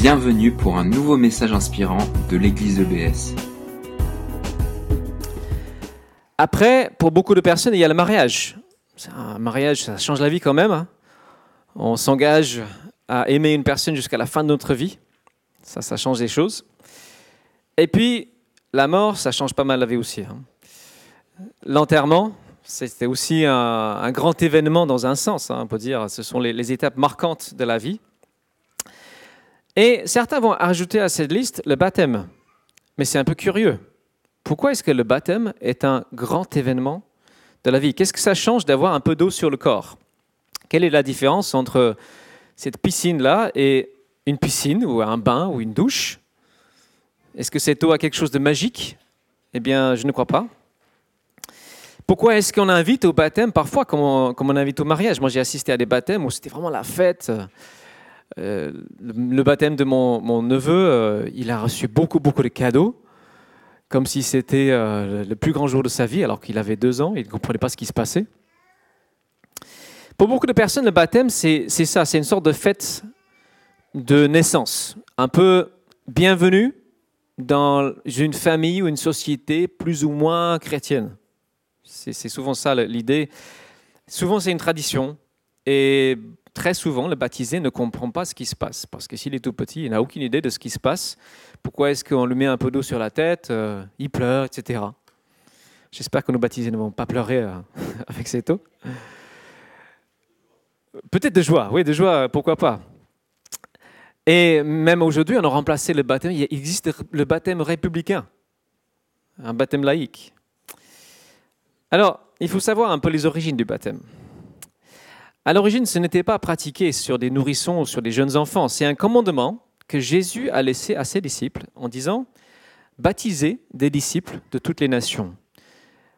Bienvenue pour un nouveau message inspirant de l'église EBS. Après, pour beaucoup de personnes, il y a le mariage. Un mariage, ça change la vie quand même. hein. On s'engage à aimer une personne jusqu'à la fin de notre vie. Ça, ça change les choses. Et puis, la mort, ça change pas mal la vie aussi. hein. L'enterrement, c'était aussi un, grand événement dans un sens, hein, on peut dire. Ce sont les étapes marquantes de la vie. Et certains vont ajouter à cette liste le baptême. Mais c'est un peu curieux. Pourquoi est-ce que le baptême est un grand événement de la vie? Qu'est-ce que ça change d'avoir un peu d'eau sur le corps? Quelle est la différence entre cette piscine-là et une piscine ou un bain ou une douche? Est-ce que cette eau a quelque chose de magique? Eh bien, je ne crois pas. Pourquoi est-ce qu'on invite au baptême? Parfois comme on, invite au mariage Moi, j'ai assisté à des baptêmes où c'était vraiment la fête. Euh, le, baptême de mon, neveu, euh, il a reçu beaucoup, beaucoup de cadeaux, comme si c'était euh, le plus grand jour de sa vie, alors qu'il avait deux ans, il ne comprenait pas ce qui se passait. Pour beaucoup de personnes, le baptême, c'est ça, c'est une sorte de fête de naissance, un peu bienvenue dans une famille ou une société plus ou moins chrétienne. C'est souvent ça l'idée. Souvent, c'est une tradition. Et très souvent, le baptisé ne comprend pas ce qui se passe. Parce que s'il est tout petit, il n'a aucune idée de ce qui se passe. Pourquoi est-ce qu'on lui met un peu d'eau sur la tête euh, Il pleure, etc. J'espère que nos baptisés ne vont pas pleurer euh, avec cette eau. Peut-être de joie, oui, de joie, pourquoi pas. Et même aujourd'hui, on a remplacé le baptême. Il existe le baptême républicain, un baptême laïque. Alors, il faut savoir un peu les origines du baptême. À l'origine, ce n'était pas pratiqué sur des nourrissons ou sur des jeunes enfants. C'est un commandement que Jésus a laissé à ses disciples en disant Baptisez des disciples de toutes les nations.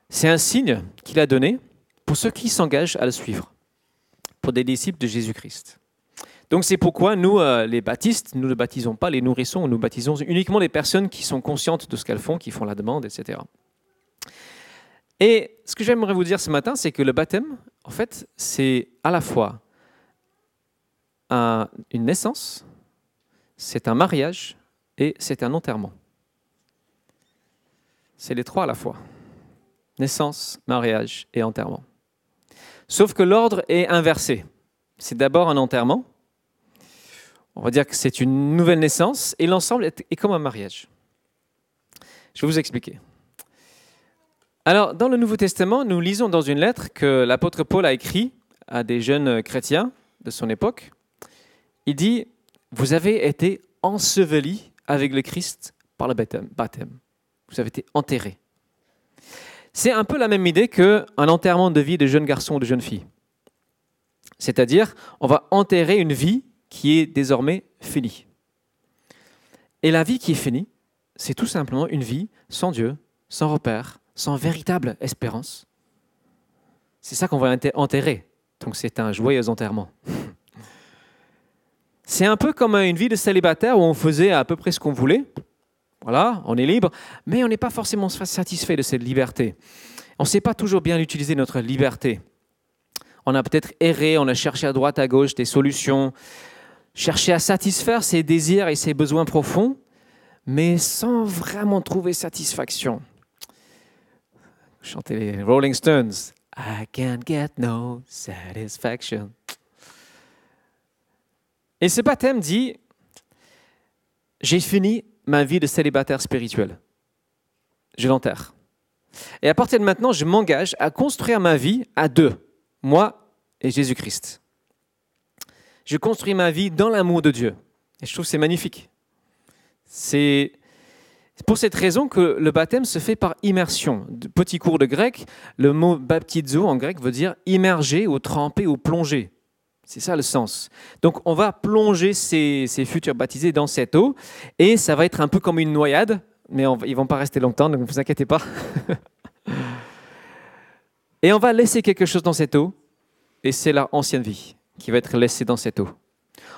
C'est un signe qu'il a donné pour ceux qui s'engagent à le suivre, pour des disciples de Jésus-Christ. Donc c'est pourquoi nous, euh, les baptistes, nous ne baptisons pas les nourrissons, nous baptisons uniquement les personnes qui sont conscientes de ce qu'elles font, qui font la demande, etc. Et ce que j'aimerais vous dire ce matin, c'est que le baptême, en fait, c'est à la fois un- une naissance, c'est un mariage et c'est un enterrement. C'est les trois à la fois. Naissance, mariage et enterrement. Sauf que l'ordre est inversé. C'est d'abord un enterrement. On va dire que c'est une nouvelle naissance et l'ensemble est comme un mariage. Je vais vous expliquer. Alors, dans le Nouveau Testament, nous lisons dans une lettre que l'apôtre Paul a écrit à des jeunes chrétiens de son époque. Il dit Vous avez été ensevelis avec le Christ par le baptême. baptême. Vous avez été enterrés. C'est un peu la même idée qu'un enterrement de vie de jeunes garçons ou de jeunes filles. C'est-à-dire, on va enterrer une vie qui est désormais finie. Et la vie qui est finie, c'est tout simplement une vie sans Dieu, sans repère, sans véritable espérance. C'est ça qu'on va enter- enterrer. Donc c'est un joyeux enterrement. C'est un peu comme une vie de célibataire où on faisait à peu près ce qu'on voulait. Voilà, on est libre, mais on n'est pas forcément satisfait de cette liberté. On ne sait pas toujours bien utiliser notre liberté. On a peut-être erré, on a cherché à droite, à gauche des solutions, cherché à satisfaire ses désirs et ses besoins profonds, mais sans vraiment trouver satisfaction. Chanter les Rolling Stones. I can't get no satisfaction. Et ce baptême dit, j'ai fini ma vie de célibataire spirituel. Je l'enterre. Et à partir de maintenant, je m'engage à construire ma vie à deux, moi et Jésus-Christ. Je construis ma vie dans l'amour de Dieu. Et je trouve que c'est magnifique. C'est c'est pour cette raison que le baptême se fait par immersion. Petit cours de grec, le mot baptizo en grec veut dire immerger ou tremper ou plonger. C'est ça le sens. Donc on va plonger ces, futurs baptisés dans cette eau et ça va être un peu comme une noyade, mais on ils vont pas rester longtemps, donc ne vous inquiétez pas. et on va laisser quelque chose dans cette eau et c'est leur ancienne vie qui va être laissée dans cette eau.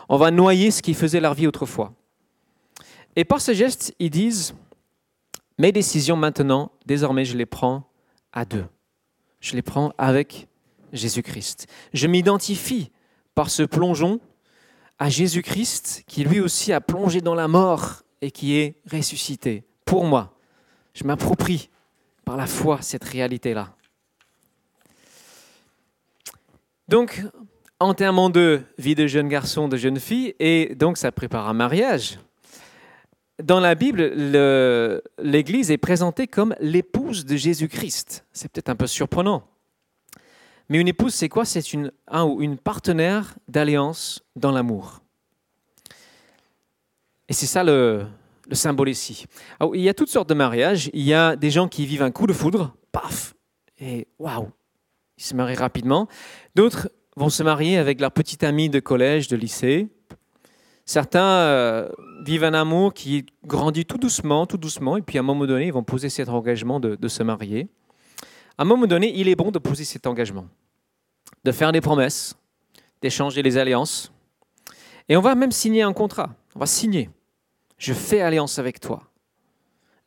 On va noyer ce qui faisait leur vie autrefois. Et par ce geste, ils disent, mes décisions maintenant, désormais, je les prends à deux. Je les prends avec Jésus-Christ. Je m'identifie par ce plongeon à Jésus-Christ qui lui aussi a plongé dans la mort et qui est ressuscité. Pour moi, je m'approprie par la foi cette réalité-là. Donc, enterrement de vie de jeune garçon, de jeune fille, et donc ça prépare un mariage. Dans la Bible, l'Église est présentée comme l'épouse de Jésus-Christ. C'est peut-être un peu surprenant. Mais une épouse, c'est quoi? C'est une, un une partenaire d'alliance dans l'amour. Et c'est ça le, le symbole ici. il y a toutes sortes de mariages. Il y a des gens qui vivent un coup de foudre, paf, et waouh, ils se marient rapidement. D'autres vont se marier avec leur petite amie de collège, de lycée. Certains euh, vivent un amour qui grandit tout doucement, tout doucement, et puis à un moment donné, ils vont poser cet engagement de, se marier. À un moment donné, il est bon de poser cet engagement, de faire des promesses, d'échanger les alliances. Et on va même signer un contrat. On va signer. Je fais alliance avec toi.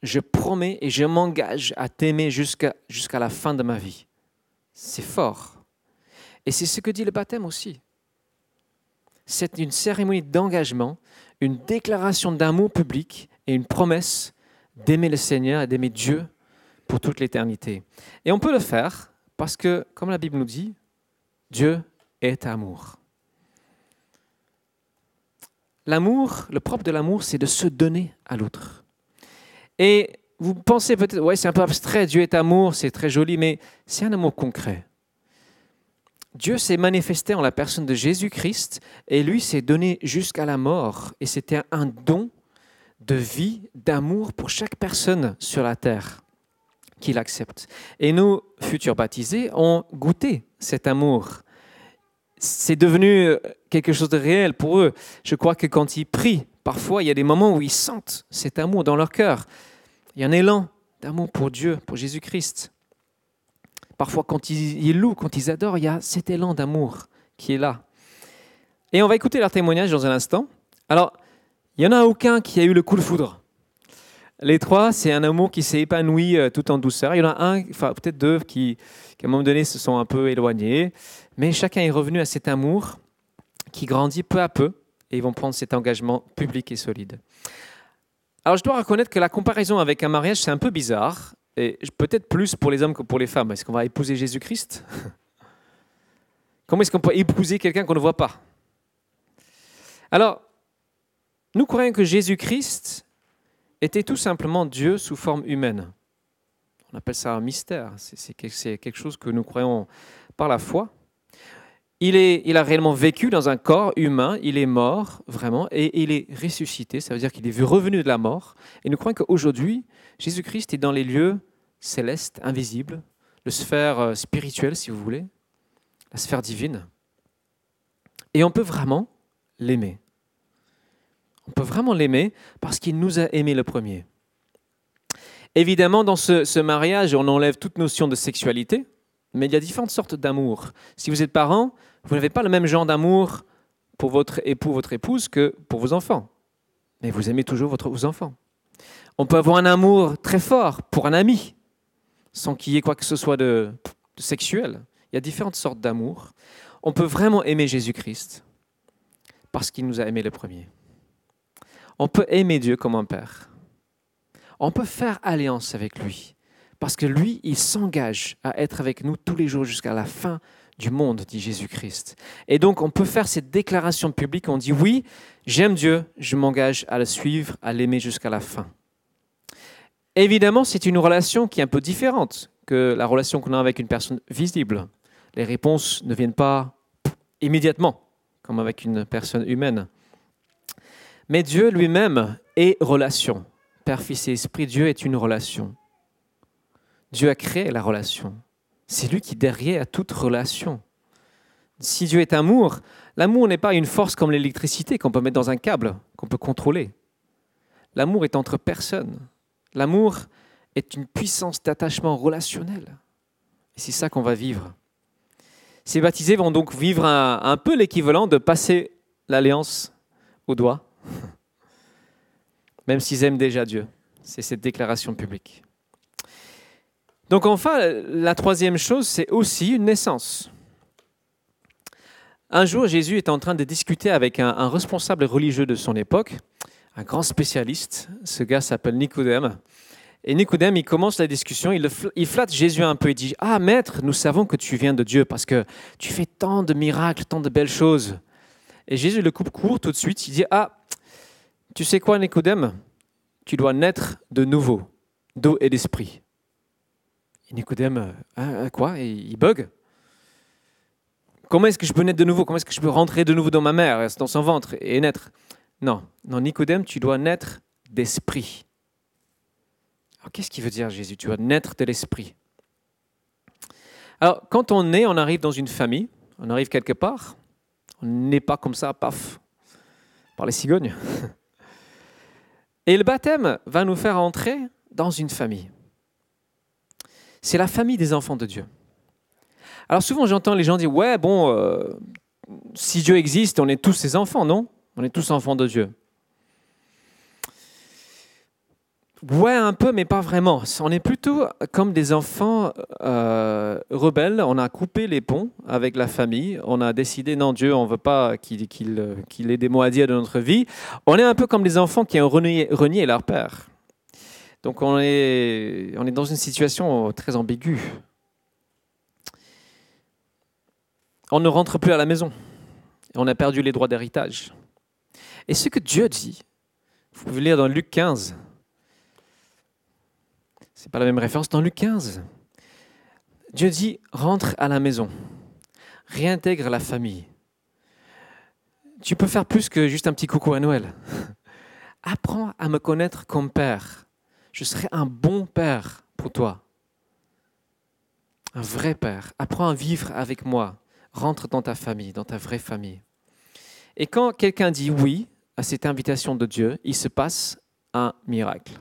Je promets et je m'engage à t'aimer jusqu'à la fin de ma vie. C'est fort. Et c'est ce que dit le baptême aussi. C'est une cérémonie d'engagement, une déclaration d'amour public et une promesse d'aimer le Seigneur et d'aimer Dieu pour toute l'éternité. Et on peut le faire parce que, comme la Bible nous dit, Dieu est amour. L'amour, le propre de l'amour, c'est de se donner à l'autre. Et vous pensez peut-être, ouais, c'est un peu abstrait, Dieu est amour, c'est très joli, mais c'est un amour concret. Dieu s'est manifesté en la personne de Jésus-Christ et lui s'est donné jusqu'à la mort. Et c'était un don de vie, d'amour pour chaque personne sur la terre qu'il accepte. Et nous, futurs baptisés, ont goûté cet amour. C'est devenu quelque chose de réel pour eux. Je crois que quand ils prient, parfois, il y a des moments où ils sentent cet amour dans leur cœur. Il y a un élan d'amour pour Dieu, pour Jésus-Christ. Parfois, quand ils, louent, quand ils adorent, il y a cet élan d'amour qui est là. Et on va écouter leur témoignage dans un instant. Alors, il n'y en a aucun qui a eu le coup de foudre. Les trois, c'est un amour qui s'est épanoui euh, tout en douceur. Il y en a un, enfin peut-être deux, qui, qui, à un moment donné se sont un peu éloignés. Mais chacun est revenu à cet amour qui grandit peu à peu et ils vont prendre cet engagement public et solide. Alors je dois reconnaître que la comparaison avec un mariage, c'est un peu bizarre et peut-être plus pour les hommes que pour les femmes. Est-ce qu'on va épouser Jésus-Christ Comment est-ce qu'on peut épouser quelqu'un qu'on ne voit pas Alors, nous croyons que Jésus-Christ était tout simplement Dieu sous forme humaine. On appelle ça un mystère. C'est quelque chose que nous croyons par la foi. Il, a réellement vécu dans un corps humain, il est mort vraiment, et il est ressuscité, ça veut dire qu'il est revenu de la mort. Et nous croyons qu'aujourd'hui, Jésus-Christ est dans les lieux célestes, invisibles, le sphère euh, spirituelle, si vous voulez, la sphère divine. Et on peut vraiment l'aimer. On peut vraiment l'aimer parce qu'il nous a aimés le premier. Évidemment, dans ce, mariage, on enlève toute notion de sexualité, mais il y a différentes sortes d'amour. Si vous êtes parent, vous n'avez pas le même genre d'amour pour votre époux, votre épouse que pour vos enfants. Mais vous aimez toujours votre, vos enfants. On peut avoir un amour très fort pour un ami, sans qu'il y ait quoi que ce soit de, sexuel. Il y a différentes sortes d'amour. On peut vraiment aimer Jésus-Christ parce qu'il nous a aimés le premier. On peut aimer Dieu comme un père. On peut faire alliance avec lui parce que lui, il s'engage à être avec nous tous les jours jusqu'à la fin du monde, dit Jésus-Christ. Et donc, on peut faire cette déclaration publique, on dit oui, j'aime Dieu, je m'engage à le suivre, à l'aimer jusqu'à la fin. Évidemment, c'est une relation qui est un peu différente que la relation qu'on a avec une personne visible. Les réponses ne viennent pas immédiatement, comme avec une personne humaine. Mais Dieu lui-même est relation. Père, Fils et Esprit, Dieu est une relation. Dieu a créé la relation. C'est lui qui derrière toute relation. Si Dieu est amour, l'amour n'est pas une force comme l'électricité qu'on peut mettre dans un câble, qu'on peut contrôler. L'amour est entre personnes. L'amour est une puissance d'attachement relationnel. C'est ça qu'on va vivre. Ces baptisés vont donc vivre un, peu l'équivalent de passer l'alliance au doigt, même s'ils aiment déjà Dieu. C'est cette déclaration publique. Donc enfin, la troisième chose, c'est aussi une naissance. un jour, Jésus est en train de discuter avec un, responsable religieux de son époque, un grand spécialiste. Ce gars s'appelle Nicodème. Et Nicodème, il commence la discussion, il flatte Jésus un peu, il dit, Ah maître, nous savons que tu viens de Dieu parce que tu fais tant de miracles, tant de belles choses. Et Jésus le coupe court tout de suite, il dit, Ah, tu sais quoi Nicodème? Tu dois naître de nouveau, d'eau et d'esprit. Et Nicodème, euh, Hein, hein, quoi il bug. Comment est-ce que je peux naître de nouveau? Comment est-ce que je peux rentrer de nouveau dans ma mère, dans son ventre et naître? Non, non, Nicodème, tu dois naître d'esprit. Alors, qu'est-ce qu'il veut dire Jésus? Tu dois naître de l'esprit. Alors, quand on naît, on arrive dans une famille, on arrive quelque part, on n'est pas comme ça, paf, par les cigognes. Et le baptême va nous faire entrer dans une famille. C'est la famille des enfants de Dieu. Alors souvent j'entends les gens dire, ouais, bon, euh, si Dieu existe, on est tous ses enfants, non? On est tous enfants de Dieu. Ouais, un peu, mais pas vraiment. On est plutôt comme des enfants euh, rebelles. On a coupé les ponts avec la famille. On a décidé, non, Dieu, on ne veut pas qu'il ait des mots à dire de notre vie. On est un peu comme des enfants qui ont renié leur père. Donc on est, dans une situation très ambiguë. On ne rentre plus à la maison. On a perdu les droits d'héritage. Et ce que Dieu dit, vous pouvez lire dans Luc 15, c'est pas la même référence dans Luc 15. Dieu dit rentre à la maison, réintègre la famille. Tu peux faire plus que juste un petit coucou à Noël. Apprends à me connaître comme père. Je serai un bon père pour toi. Un vrai père. Apprends à vivre avec moi. Rentre dans ta famille, dans ta vraie famille. Et quand quelqu'un dit oui à cette invitation de Dieu, il se passe un miracle.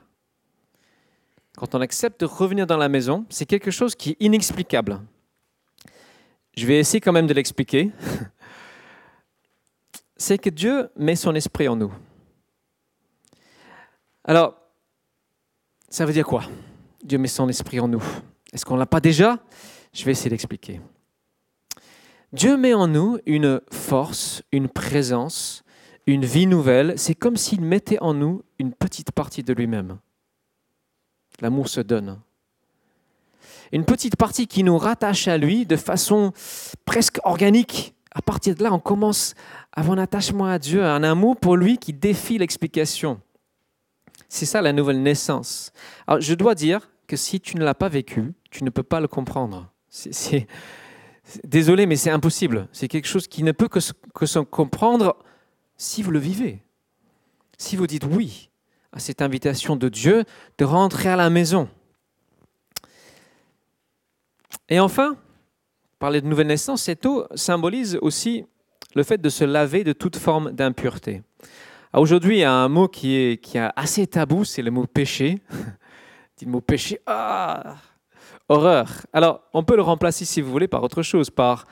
Quand on accepte de revenir dans la maison, c'est quelque chose qui est inexplicable. Je vais essayer quand même de l'expliquer. C'est que Dieu met son esprit en nous. Alors, ça veut dire quoi? Dieu met son esprit en nous. Est-ce qu'on ne l'a pas déjà? Je vais essayer d'expliquer. Dieu met en nous une force, une présence, une vie nouvelle. C'est comme s'il mettait en nous une petite partie de lui-même. L'amour se donne. Une petite partie qui nous rattache à lui de façon presque organique. À partir de là, on commence à avoir un attachement à Dieu, un amour pour lui qui défie l'explication. C'est ça la nouvelle naissance. Alors, je dois dire que si tu ne l'as pas vécu, tu ne peux pas le comprendre. C'est, désolé, mais c'est impossible. C'est quelque chose qui ne peut que se, que se comprendre si vous le vivez. Si vous dites oui à cette invitation de Dieu de rentrer à la maison. Et enfin, parler de nouvelle naissance, cette eau symbolise aussi le fait de se laver de toute forme d'impureté. Aujourd'hui, il y a un mot qui est, qui est assez tabou, c'est le mot péché. le mot péché, ah, horreur. Alors, on peut le remplacer, si vous voulez, par autre chose, par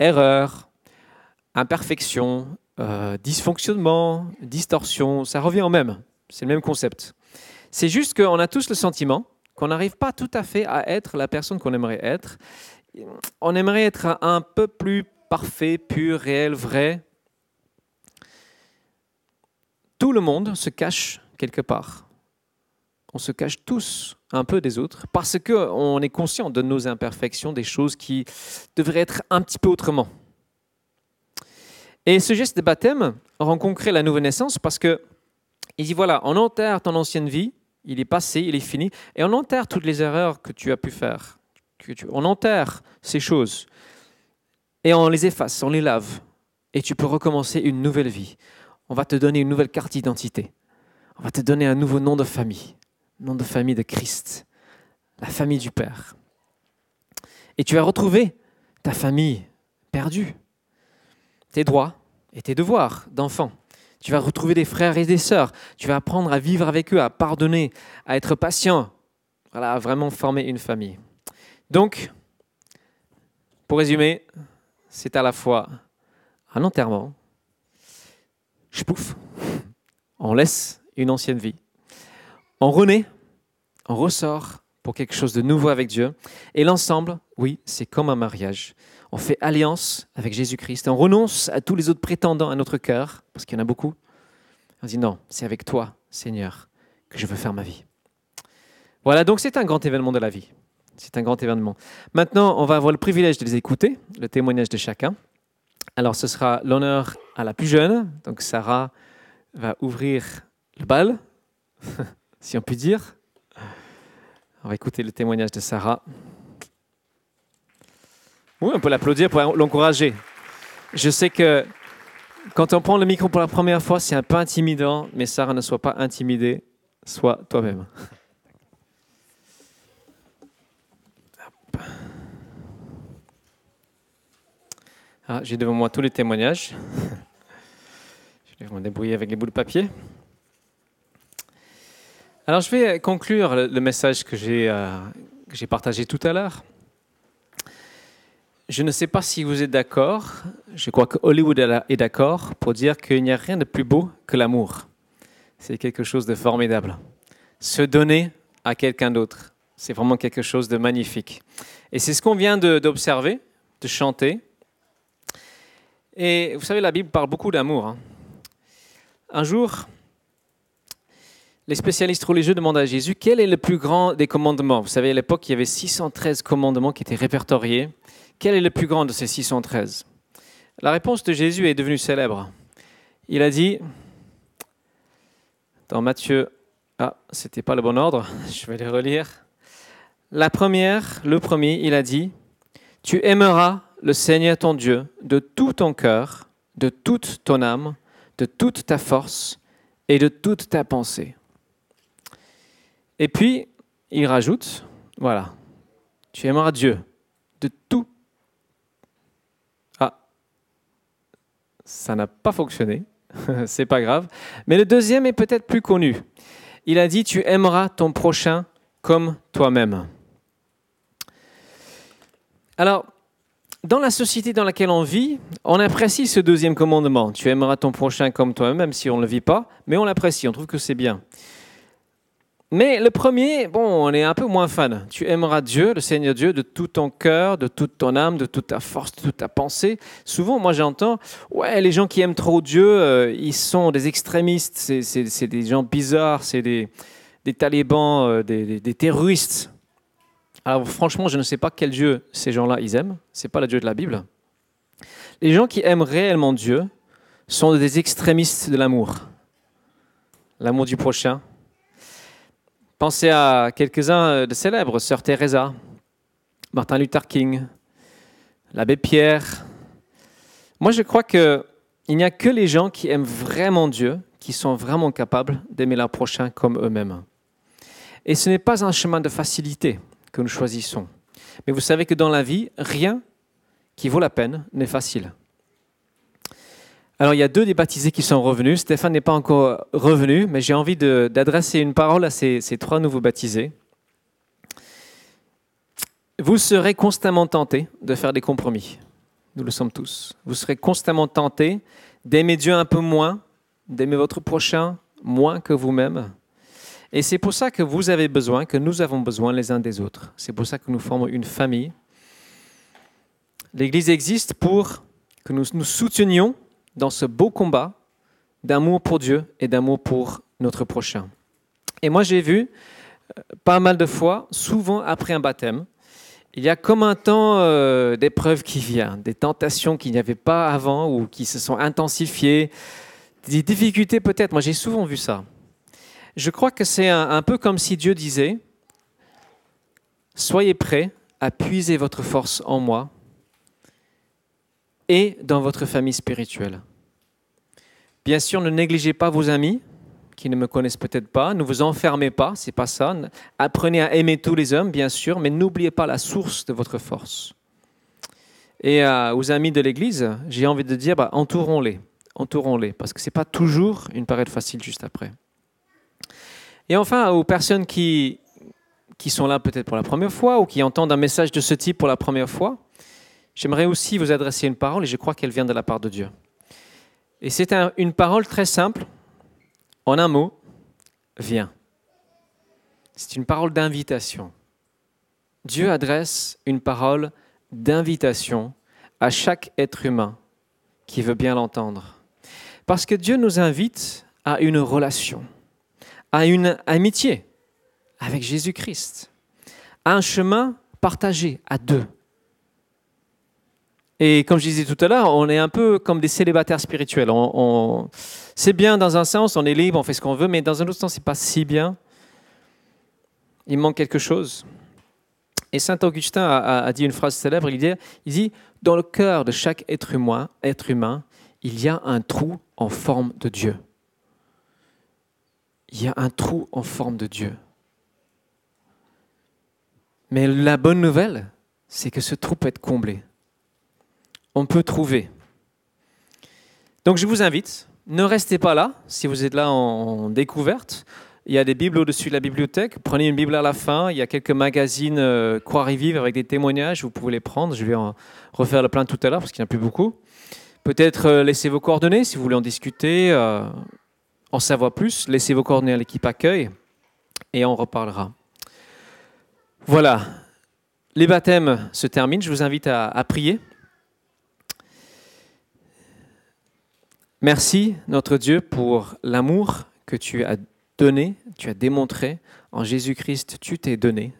erreur, imperfection, euh, dysfonctionnement, distorsion, ça revient au même. C'est le même concept. C'est juste qu'on a tous le sentiment qu'on n'arrive pas tout à fait à être la personne qu'on aimerait être. On aimerait être un peu plus parfait, pur, réel, vrai. Tout le monde se cache quelque part. On se cache tous un peu des autres parce qu'on est conscient de nos imperfections, des choses qui devraient être un petit peu autrement. Et ce geste de baptême rend concret la nouvelle naissance parce que il dit voilà, on enterre ton ancienne vie, il est passé, il est fini, et on enterre toutes les erreurs que tu as pu faire. On enterre ces choses et on les efface, on les lave, et tu peux recommencer une nouvelle vie. On va te donner une nouvelle carte d'identité. On va te donner un nouveau nom de famille, nom de famille de Christ, la famille du Père. Et tu vas retrouver ta famille perdue, tes droits et tes devoirs d'enfant. Tu vas retrouver des frères et des sœurs. Tu vas apprendre à vivre avec eux, à pardonner, à être patient. Voilà, à vraiment former une famille. Donc, pour résumer, c'est à la fois un enterrement, je pouffe, on laisse une ancienne vie, on renaît, on ressort pour quelque chose de nouveau avec Dieu. Et l'ensemble, oui, c'est comme un mariage. on fait alliance avec Jésus-Christ, on renonce à tous les autres prétendants à notre cœur, parce qu'il y en a beaucoup. On dit non, c'est avec toi, Seigneur, que je veux faire ma vie. Voilà, donc c'est un grand événement de la vie. C'est un grand événement. Maintenant, on va avoir le privilège de les écouter, le témoignage de chacun. Alors, ce sera l'honneur à la plus jeune. Donc, Sarah va ouvrir le bal, si on peut dire. On va écouter le témoignage de Sarah. Oui, on peut l'applaudir pour l'encourager. Je sais que quand on prend le micro pour la première fois, c'est un peu intimidant, mais Sarah, ne soit pas intimidée, sois toi-même. Ah, J'ai devant moi tous les témoignages. Je vais me débrouiller avec les bouts de papier. Alors, je vais conclure le message que j'ai euh, partagé tout à l'heure. Je ne sais pas si vous êtes d'accord, je crois que Hollywood est d'accord pour dire qu'il n'y a rien de plus beau que l'amour. C'est quelque chose de formidable. Se donner à quelqu'un d'autre, c'est vraiment quelque chose de magnifique. Et c'est ce qu'on vient d'observer, de, chanter. Et vous savez, la Bible parle beaucoup d'amour. Hein. Un jour, les spécialistes religieux demandent à Jésus quel est le plus grand des commandements? Vous savez, à l'époque, il y avait 613 commandements qui étaient répertoriés. Quel est le plus grand de ces 613 La réponse de Jésus est devenue célèbre. Il a dit, dans Matthieu, ah, c'était pas le bon ordre, je vais les relire. La première, le premier, il a dit, tu aimeras le Seigneur ton Dieu de tout ton cœur, de toute ton âme, de toute ta force et de toute ta pensée. Et puis, il rajoute, voilà, tu aimeras Dieu de tout ça n'a pas fonctionné, c'est pas grave. Mais le deuxième est peut-être plus connu. Il a dit Tu aimeras ton prochain comme toi-même. Alors, dans la société dans laquelle on vit, on apprécie ce deuxième commandement. Tu aimeras ton prochain comme toi-même, même si on ne le vit pas, mais on l'apprécie, on trouve que c'est bien. Mais le premier, bon, on est un peu moins fan. Tu aimeras Dieu, le Seigneur Dieu, de tout ton cœur, de toute ton âme, de toute ta force, de toute ta pensée. Souvent, moi j'entends, ouais, les gens qui aiment trop Dieu, euh, ils sont des extrémistes, c'est des gens bizarres, c'est des, talibans, euh, des, des, terroristes. Alors franchement, je ne sais pas quel Dieu ces gens-là, ils aiment. C'est pas le Dieu de la Bible. Les gens qui aiment réellement Dieu sont des extrémistes de l'amour. L'amour du prochain, Pensez à quelques-uns de célèbres, Sœur Teresa, Martin Luther King, l'abbé Pierre. Moi, je crois qu'il n'y a que les gens qui aiment vraiment Dieu qui sont vraiment capables d'aimer leur prochain comme eux-mêmes. Et ce n'est pas un chemin de facilité que nous choisissons. Mais vous savez que dans la vie, rien qui vaut la peine n'est facile. Alors, il y a deux des baptisés qui sont revenus. Stéphane n'est pas encore revenu, mais j'ai envie d'adresser une parole à ces, trois nouveaux baptisés. Vous serez constamment tentés de faire des compromis. Nous le sommes tous. Vous serez constamment tentés d'aimer Dieu un peu moins, d'aimer votre prochain moins que vous-même. Et c'est pour ça que vous avez besoin, que nous avons besoin les uns des autres. C'est pour ça que nous formons une famille. L'Église existe pour que nous nous soutenions dans ce beau combat d'amour pour Dieu et d'amour pour notre prochain. Et moi, j'ai vu euh, pas mal de fois, souvent après un baptême, il y a comme un temps euh, d'épreuve qui vient, des tentations qu'il n'y avait pas avant ou qui se sont intensifiées, des difficultés peut-être. Moi, j'ai souvent vu ça. Je crois que c'est un peu comme si Dieu disait, soyez prêts à puiser votre force en moi et dans votre famille spirituelle. Bien sûr, ne négligez pas vos amis qui ne me connaissent peut-être pas. Ne vous enfermez pas, c'est pas ça. Apprenez à aimer tous les hommes, bien sûr, mais n'oubliez pas la source de votre force. Et euh, aux amis de l'Église, j'ai envie de dire, bah, entourons-les, entourons-les, parce que c'est pas toujours une période facile juste après. Et enfin, aux personnes qui, qui sont là peut-être pour la première fois ou qui entendent un message de ce type pour la première fois, j'aimerais aussi vous adresser une parole et je crois qu'elle vient de la part de Dieu. Et c'est une parole très simple, en un mot, viens. C'est une parole d'invitation. Dieu adresse une parole d'invitation à chaque être humain qui veut bien l'entendre. Parce que Dieu nous invite à une relation, à une amitié avec Jésus-Christ, à un chemin partagé à deux. Et comme je disais tout à l'heure, on est un peu comme des célibataires spirituels. C'est bien dans un sens, on est libre, on fait ce qu'on veut, mais dans un autre sens, c'est pas si bien. Il manque quelque chose. Et saint Augustin a, dit une phrase célèbre. Il dit, il dit, dans le cœur de chaque être humain, être humain, il y a un trou en forme de Dieu. Il y a un trou en forme de Dieu. Mais la bonne nouvelle, c'est que ce trou peut être comblé on peut trouver. Donc je vous invite, ne restez pas là si vous êtes là en découverte. Il y a des Bibles au-dessus de la bibliothèque. Prenez une Bible à la fin. Il y a quelques magazines euh, Croire-y-Vivre avec des témoignages. Vous pouvez les prendre. Je vais en refaire le plein tout à l'heure parce qu'il n'y en a plus beaucoup. Peut-être euh, laissez vos coordonnées si vous voulez en discuter, euh, en savoir plus. Laissez vos coordonnées à l'équipe accueil et on reparlera. Voilà. Les baptêmes se terminent. Je vous invite à prier. Merci, notre Dieu, pour l'amour que tu as donné, tu as démontré. En Jésus-Christ, tu t'es donné.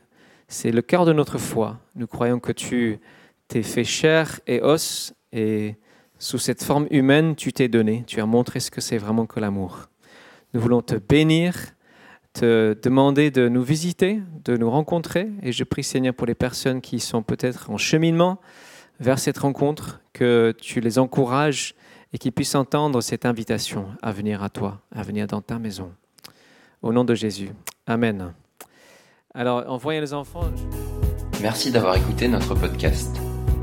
C'est le cœur de notre foi. Nous croyons que tu t'es fait chair et os et sous cette forme humaine, tu t'es donné. Tu as montré ce que c'est vraiment que l'amour. Nous voulons te bénir, te demander de nous visiter, de nous rencontrer. Et je prie, Seigneur, pour les personnes qui sont peut-être en cheminement vers cette rencontre, que tu les encourages et qu'ils puissent entendre cette invitation à venir à toi, à venir dans ta maison. Au nom de Jésus. Amen. Alors, envoyez les enfants. Merci d'avoir écouté notre podcast.